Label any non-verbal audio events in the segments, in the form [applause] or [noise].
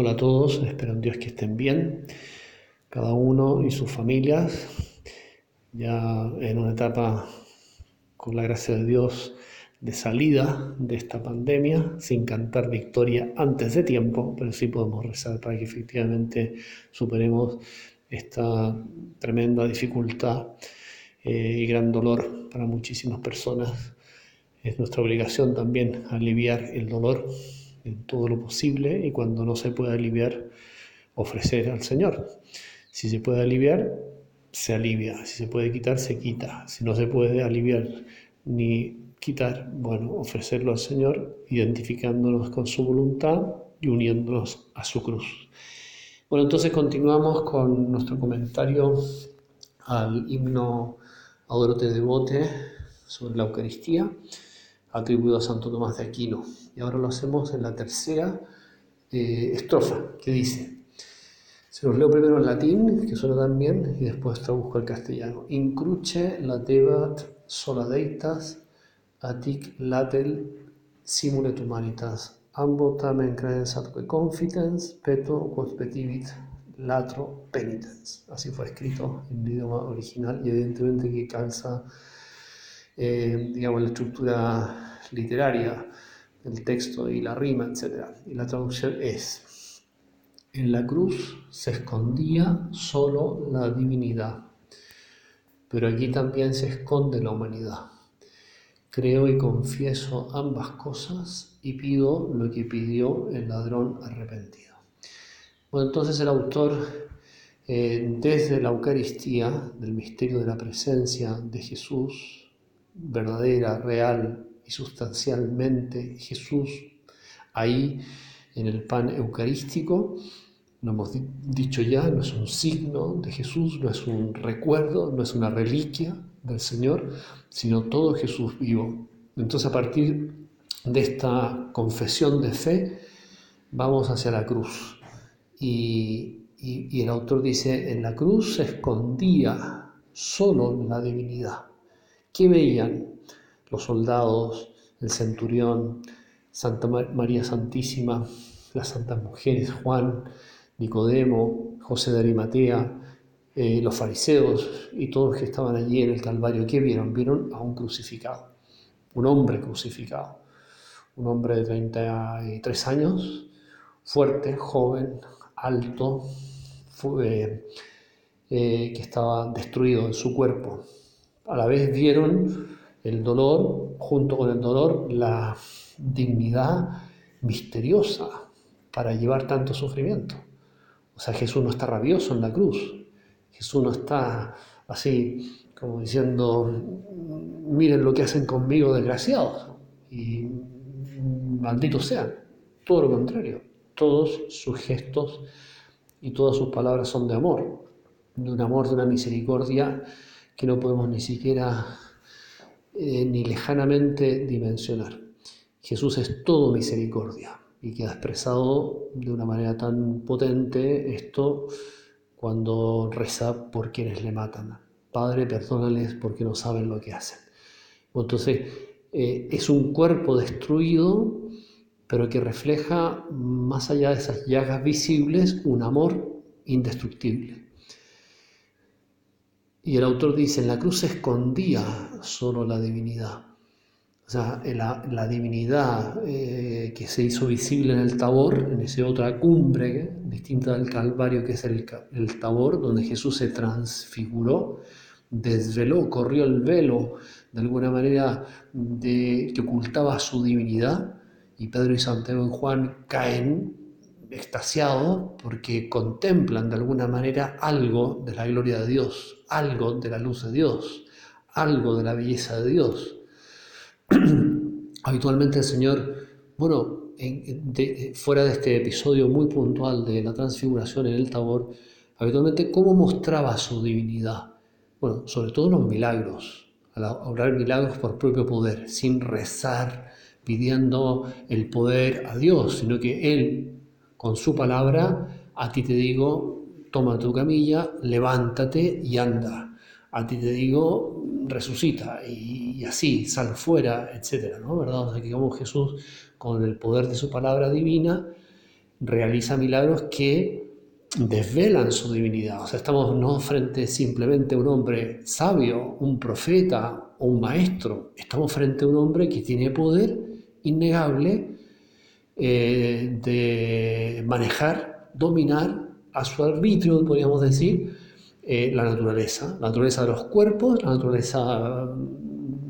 Hola a todos, espero en Dios que estén bien, cada uno y sus familias, ya en una etapa, con la gracia de Dios, de salida de esta pandemia, sin cantar victoria antes de tiempo, pero sí podemos rezar para que efectivamente superemos esta tremenda dificultad eh, y gran dolor para muchísimas personas. Es nuestra obligación también aliviar el dolor todo lo posible y cuando no se puede aliviar, ofrecer al Señor. Si se puede aliviar, se alivia. Si se puede quitar, se quita. Si no se puede aliviar ni quitar, bueno, ofrecerlo al Señor, identificándonos con su voluntad y uniéndonos a su cruz. Bueno, entonces continuamos con nuestro comentario al himno Adorote Devote sobre la Eucaristía atribuido a Santo Tomás de Aquino. Y ahora lo hacemos en la tercera eh, estrofa, que dice, se los leo primero en latín, que suena tan bien, y después traduzco al castellano. Incruce latebat sola deitas, atic latel simulet humanitas, ambo tamen credens atque confidens, peto quod petivit latro penitens. Así fue escrito en el idioma original y evidentemente que calza eh, digamos, la estructura literaria del texto y la rima, etc. Y la traducción es, en la cruz se escondía solo la divinidad, pero aquí también se esconde la humanidad. Creo y confieso ambas cosas y pido lo que pidió el ladrón arrepentido. Bueno, entonces el autor, eh, desde la Eucaristía, del misterio de la presencia de Jesús, verdadera, real y sustancialmente Jesús ahí en el pan eucarístico. Lo hemos dicho ya, no es un signo de Jesús, no es un recuerdo, no es una reliquia del Señor, sino todo Jesús vivo. Entonces a partir de esta confesión de fe, vamos hacia la cruz. Y, y el autor dice, en la cruz se escondía solo la divinidad. ¿Qué veían los soldados, el centurión, Santa María Santísima, las santas mujeres, Juan, Nicodemo, José de Arimatea, eh, los fariseos y todos que estaban allí en el Calvario? ¿Qué vieron? Vieron a un crucificado, un hombre crucificado, un hombre de 33 años, fuerte, joven, alto, eh, que estaba destruido en su cuerpo, a la vez vieron el dolor, junto con el dolor, la dignidad misteriosa para llevar tanto sufrimiento. O sea, Jesús no está rabioso en la cruz. Jesús no está así como diciendo, miren lo que hacen conmigo desgraciados y malditos sean. Todo lo contrario. Todos sus gestos y todas sus palabras son de amor, de un amor, de una misericordia que no podemos ni siquiera eh, ni lejanamente dimensionar. Jesús es todo misericordia y queda expresado de una manera tan potente esto cuando reza por quienes le matan. Padre, perdónales porque no saben lo que hacen. Entonces, eh, es un cuerpo destruido, pero que refleja, más allá de esas llagas visibles, un amor indestructible. Y el autor dice, en la cruz se escondía solo la divinidad. O sea, la, divinidad eh, que se hizo visible en el Tabor, en esa otra cumbre distinta del Calvario que es el, el Tabor, donde Jesús se transfiguró, desveló, corrió el velo de alguna manera de, que ocultaba su divinidad, y Pedro y Santiago y Juan caen extasiados porque contemplan de alguna manera algo de la gloria de Dios, algo de la luz de Dios, algo de la belleza de Dios. [clears throat] Habitualmente el Señor, bueno, fuera de este episodio muy puntual de la transfiguración en el Tabor, habitualmente cómo mostraba su divinidad. Bueno, sobre todo los milagros, al obrar milagros por propio poder, sin rezar, pidiendo el poder a Dios, sino que Él con su palabra, a ti te digo, toma tu camilla, levántate y anda. A ti te digo, resucita y, así, sal fuera, etc. ¿no? ¿Verdad? O sea, que como Jesús, con el poder de su palabra divina, realiza milagros que desvelan su divinidad. O sea, estamos no frente simplemente a un hombre sabio, un profeta o un maestro, estamos frente a un hombre que tiene poder innegable eh, de manejar, dominar a su arbitrio, podríamos decir, eh, la naturaleza, la naturaleza de los cuerpos, la naturaleza,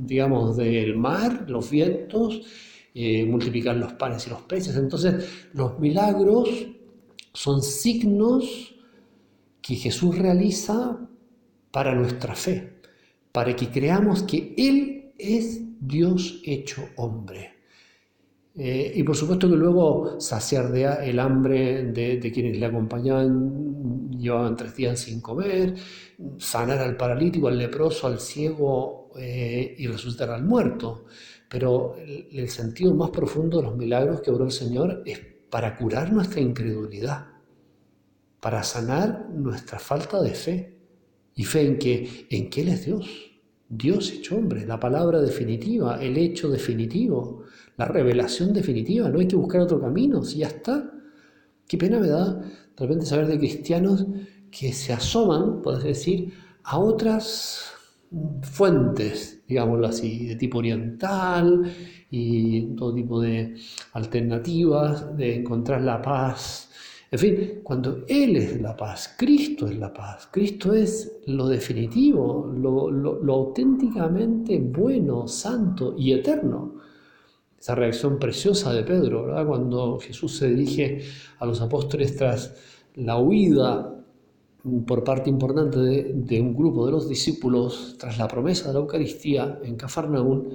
digamos, del mar, los vientos, eh, multiplicar los panes y los peces. Entonces, los milagros son signos que Jesús realiza para nuestra fe, para que creamos que Él es Dios hecho hombre. Eh, y por supuesto que luego saciar el hambre de, quienes le acompañaban, llevaban tres días sin comer, sanar al paralítico, al leproso, al ciego eh, y resucitar al muerto. Pero el, sentido más profundo de los milagros que obró el Señor es para curar nuestra incredulidad, para sanar nuestra falta de fe. Y fe en que, en que Él es Dios, Dios hecho hombre, la palabra definitiva, el hecho definitivo, la revelación definitiva. No hay que buscar otro camino, si ya está. Qué pena me da de repente saber de cristianos que se asoman, por decir, a otras fuentes, digámoslo así, de tipo oriental y todo tipo de alternativas, de encontrar la paz. En fin, cuando Él es la paz, Cristo es la paz, Cristo es lo definitivo, lo, auténticamente bueno, santo y eterno. Esa reacción preciosa de Pedro, cuando Jesús se dirige a los apóstoles tras la huida por parte importante de, un grupo de los discípulos tras la promesa de la Eucaristía en Cafarnaún,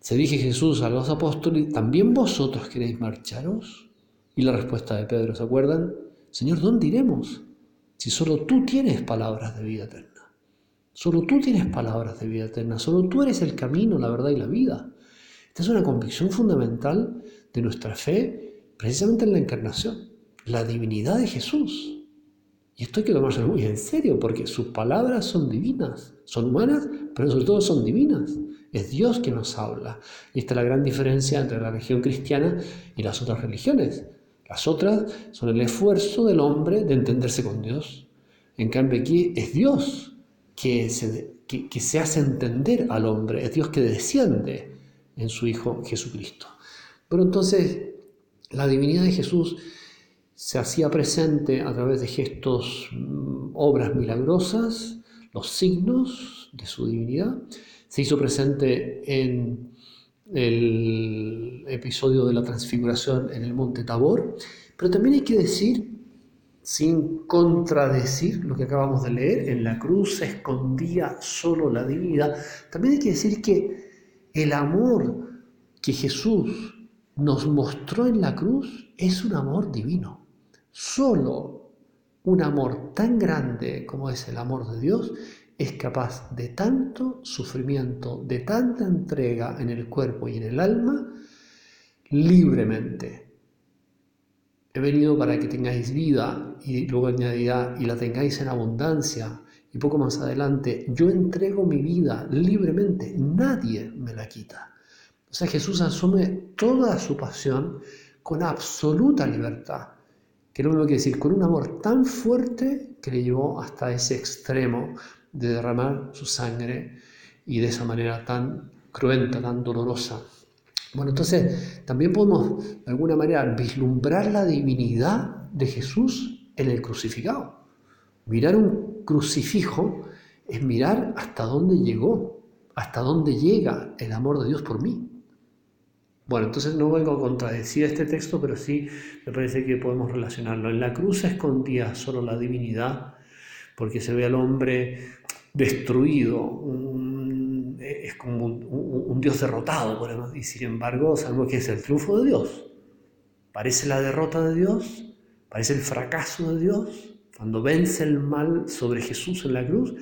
se dirige Jesús a los apóstoles, ¿también vosotros queréis marcharos? Y la respuesta de Pedro, ¿se acuerdan? Señor, ¿dónde iremos? Si solo tú tienes palabras de vida eterna. Solo tú tienes palabras de vida eterna. Solo tú eres el camino, la verdad y la vida. Esta es una convicción fundamental de nuestra fe, precisamente en la encarnación, la divinidad de Jesús. Y esto hay que tomarse muy en serio porque sus palabras son divinas, son humanas, pero sobre todo son divinas. Es Dios que nos habla. Y esta es la gran diferencia entre la religión cristiana y las otras religiones. Las otras son el esfuerzo del hombre de entenderse con Dios. En cambio aquí es Dios que se, hace entender al hombre, es Dios que desciende en su Hijo Jesucristo. Pero entonces la divinidad de Jesús se hacía presente a través de gestos, mm, obras milagrosas, los signos de su divinidad. Se hizo presente en el episodio de la transfiguración en el monte Tabor, pero también hay que decir, sin contradecir lo que acabamos de leer, en la cruz se escondía solo la divinidad, también hay que decir que el amor que Jesús nos mostró en la cruz es un amor divino. Solo un amor tan grande como es el amor de Dios es capaz de tanto sufrimiento, de tanta entrega en el cuerpo y en el alma, libremente. He venido para que tengáis vida y luego añadirá y la tengáis en abundancia. Y poco más adelante, yo entrego mi vida libremente, nadie me la quita. O sea, Jesús asume toda su pasión con absoluta libertad que lo mismo que decir, con un amor tan fuerte que le llevó hasta ese extremo de derramar su sangre y de esa manera tan cruenta, tan dolorosa. Bueno, entonces también podemos de alguna manera vislumbrar la divinidad de Jesús en el crucificado. Mirar un crucifijo es mirar hasta dónde llegó, hasta dónde llega el amor de Dios por mí. Bueno, entonces no vengo a contradecir este texto, pero sí me parece que podemos relacionarlo. En la cruz se escondía solo la divinidad, porque se ve al hombre destruido, es como un, Dios derrotado, podemos y sin embargo sabemos que es el triunfo de Dios. Parece la derrota de Dios, parece el fracaso de Dios, cuando vence el mal sobre Jesús en la cruz,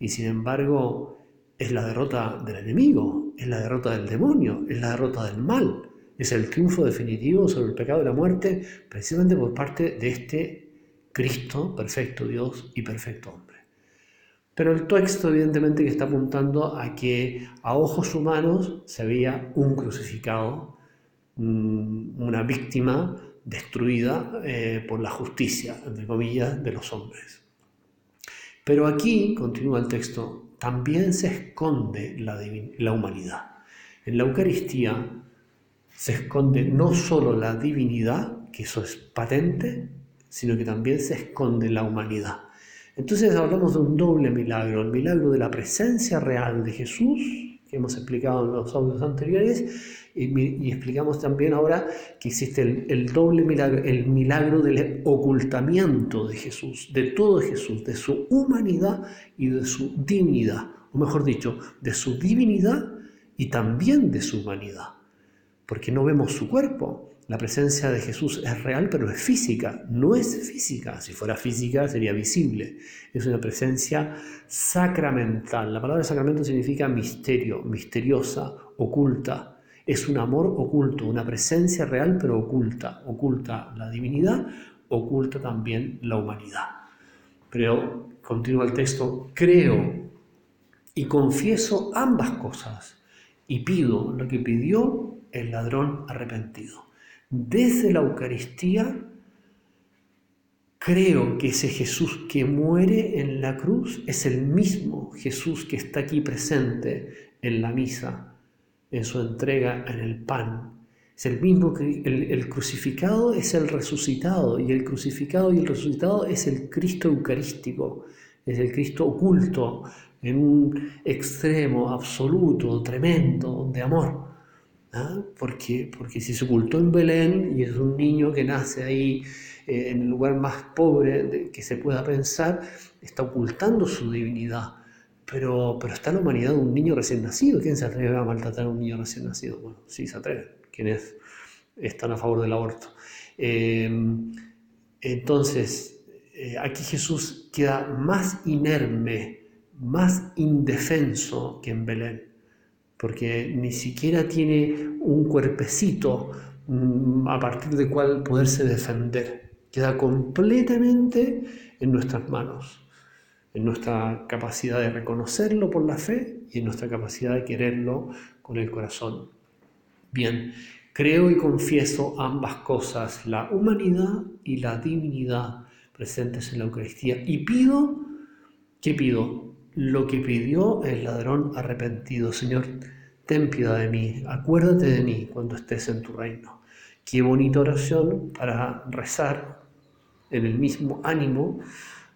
y sin embargo es la derrota del enemigo, es la derrota del demonio, es la derrota del mal, es el triunfo definitivo sobre el pecado y la muerte, precisamente por parte de este Cristo, perfecto Dios y perfecto hombre. Pero el texto evidentemente que está apuntando a que a ojos humanos se veía un crucificado, mm, una víctima destruida eh, por la justicia, entre comillas, de los hombres. Pero aquí, continúa el texto, también se esconde la, la humanidad. En la Eucaristía se esconde no solo la divinidad, que eso es patente, sino que también se esconde la humanidad. Entonces hablamos de un doble milagro, el milagro de la presencia real de Jesús, que hemos explicado en los audios anteriores, y, explicamos también ahora que existe el, doble milagro, el milagro del ocultamiento de Jesús, de todo Jesús, de su humanidad y de su divinidad, o mejor dicho, de su divinidad y también de su humanidad, porque no vemos su cuerpo, la presencia de Jesús es real, pero es física. No es física. Si fuera física sería visible. Es una presencia sacramental. La palabra sacramento significa misterio, misteriosa, oculta. Es un amor oculto, una presencia real pero oculta. Oculta la divinidad, oculta también la humanidad. Pero, continúa el texto, creo y confieso ambas cosas y pido lo que pidió el ladrón arrepentido desde la Eucaristía, creo que ese Jesús que muere en la cruz es el mismo Jesús que está aquí presente en la misa, en su entrega en el pan. Es el mismo que el, crucificado es el resucitado y el crucificado y el resucitado es el Cristo eucarístico, es el Cristo oculto en un extremo absoluto, tremendo de amor. ¿Ah? Porque, porque si se ocultó en Belén y es un niño que nace ahí eh, en el lugar más pobre que se pueda pensar, está ocultando su divinidad. Pero, pero está la humanidad de un niño recién nacido. ¿Quién se atreve a maltratar a un niño recién nacido? Bueno, sí se atreven. ¿Quiénes están a favor del aborto? Eh, entonces, eh, aquí Jesús queda más inerme, más indefenso que en Belén porque ni siquiera tiene un cuerpecito mm, a partir del cual poderse defender. Queda completamente en nuestras manos, en nuestra capacidad de reconocerlo por la fe y en nuestra capacidad de quererlo con el corazón. Bien, creo y confieso ambas cosas, la humanidad y la divinidad presentes en la Eucaristía. Y pido, ¿qué pido? Lo que pidió el ladrón arrepentido. Señor, ten piedad de mí, acuérdate de mí cuando estés en tu reino. Qué bonita oración para rezar en el mismo ánimo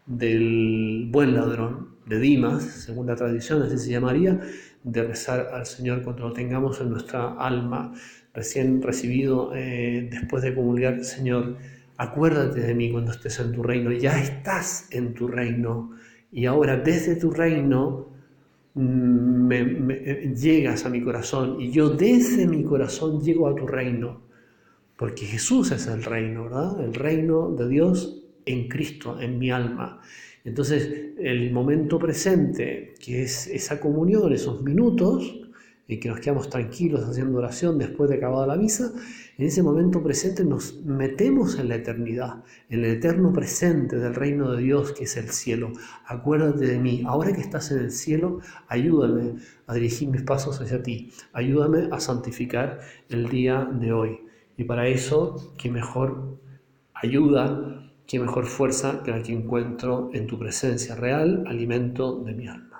del buen ladrón, de Dimas, según la tradición, así se llamaría, de rezar al Señor cuando lo tengamos en nuestra alma, recién recibido eh, después de comulgar, Señor, acuérdate de mí cuando estés en tu reino, ya estás en tu reino y ahora desde tu reino mm, me, llegas a mi corazón y yo desde mi corazón llego a tu reino, porque Jesús es el reino, ¿verdad? El reino de Dios en Cristo, en mi alma. Entonces, el momento presente, que es esa comunión, esos minutos, y que nos quedamos tranquilos haciendo oración después de acabada la misa, en ese momento presente nos metemos en la eternidad, en el eterno presente del reino de Dios que es el cielo. Acuérdate de mí, ahora que estás en el cielo, ayúdame a dirigir mis pasos hacia ti, ayúdame a santificar el día de hoy. Y para eso, qué mejor ayuda, qué mejor fuerza que la que encuentro en tu presencia real, alimento de mi alma.